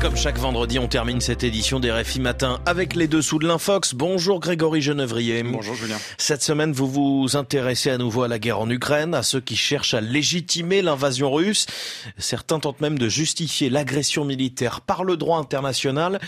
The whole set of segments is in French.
comme chaque vendredi, on termine cette édition des RFI Matin avec les dessous de l'Infox. Bonjour Grégory Genevrier. Bonjour Julien. Cette semaine, vous vous intéressez à nouveau à la guerre en Ukraine, à ceux qui cherchent à légitimer l'invasion russe. Certains tentent même de justifier l'agression militaire par le droit international,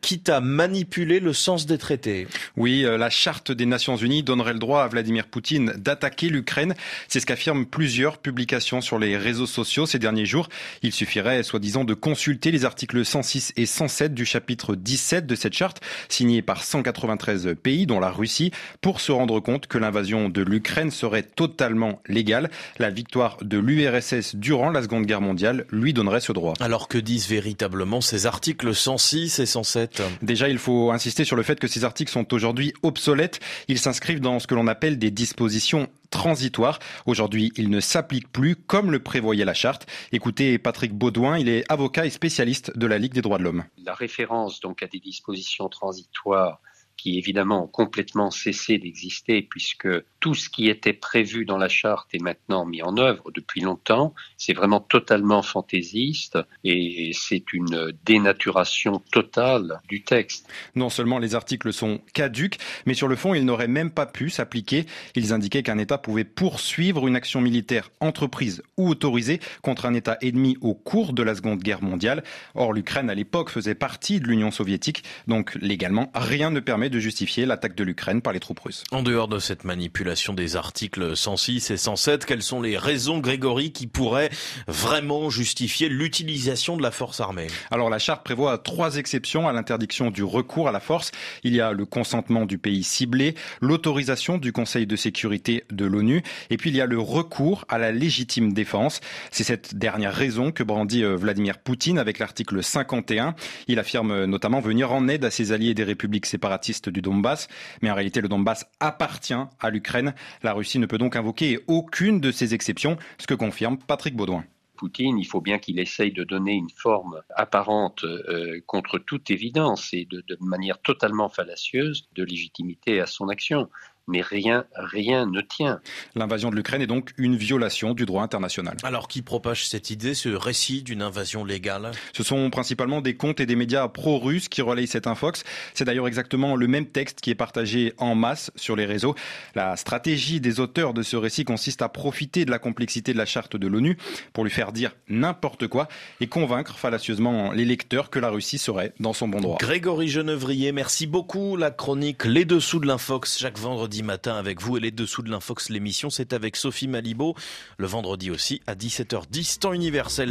quitte à manipuler le sens des traités. Oui, euh, la charte des Nations Unies donnerait le droit à Vladimir Poutine d'attaquer l'Ukraine. C'est ce qu'affirment plusieurs publications sur les réseaux sociaux ces derniers jours. Il suffirait, soi-disant, de consulter les articles 106 et 107 du chapitre 17 de cette charte, signée par 193 pays, dont la Russie, pour se rendre compte que l'invasion de l'Ukraine serait totalement légale. La victoire de l'URSS durant la Seconde Guerre mondiale lui donnerait ce droit. Alors que disent véritablement ces articles 106 et 107 Déjà, il faut insister sur le fait que ces articles sont aujourd'hui obsolètes. Ils s'inscrivent dans ce que l'on appelle des dispositions transitoires. Aujourd'hui, ils ne s'appliquent plus comme le prévoyait la charte. Écoutez Patrick Baudouin, il est avocat et spécialiste de la Ligue des droits de l'homme. La référence donc à des dispositions transitoires qui évidemment ont complètement cessé d'exister puisque tout ce qui était prévu dans la charte est maintenant mis en œuvre depuis longtemps. C'est vraiment totalement fantaisiste et c'est une dénaturation totale du texte. Non seulement les articles sont caduques, mais sur le fond, ils n'auraient même pas pu s'appliquer. Ils indiquaient qu'un État pouvait poursuivre une action militaire entreprise ou autorisée contre un État ennemi au cours de la Seconde Guerre mondiale. Or, l'Ukraine à l'époque faisait partie de l'Union soviétique, donc légalement, rien ne permet de justifier l'attaque de l'Ukraine par les troupes russes. En dehors de cette manipulation des articles 106 et 107, quelles sont les raisons, Grégory, qui pourraient vraiment justifier l'utilisation de la force armée? Alors la charte prévoit trois exceptions à l'interdiction du recours à la force. Il y a le consentement du pays ciblé, l'autorisation du Conseil de sécurité de l'ONU, et puis il y a le recours à la légitime défense. C'est cette dernière raison que brandit euh, Vladimir Poutine avec l'article 51. Il affirme notamment venir en aide à ses alliés des républiques séparatistes du Donbass. Mais en réalité, le Donbass appartient à l'Ukraine. La Russie ne peut donc invoquer aucune de ces exceptions, ce que confirme Patrick Baudouin. Poutine, il faut bien qu'il essaye de donner une forme apparente euh, contre toute évidence et de, de manière totalement fallacieuse de légitimité à son action mais rien, rien ne tient. L'invasion de l'Ukraine est donc une violation du droit international. Alors qui propage cette idée, ce récit d'une invasion légale? Ce sont principalement des comptes et des médias pro-russes qui relayent cette infox. C'est d'ailleurs exactement le même texte qui est partagé en masse sur les réseaux. La stratégie des auteurs de ce récit consiste à profiter de la complexité de la charte de l'ONU pour lui faire dire n'importe quoi et convaincre fallacieusement les lecteurs que la Russie serait dans son bon droit. Grégory Genevrier, merci beaucoup. La chronique Les Dessous de l'Infox chaque vendredi matin avec vous. Et les dessous de l'Infox l'émission. C'est avec Sophie Malibaud. Le vendredi aussi à 17h10 temps universel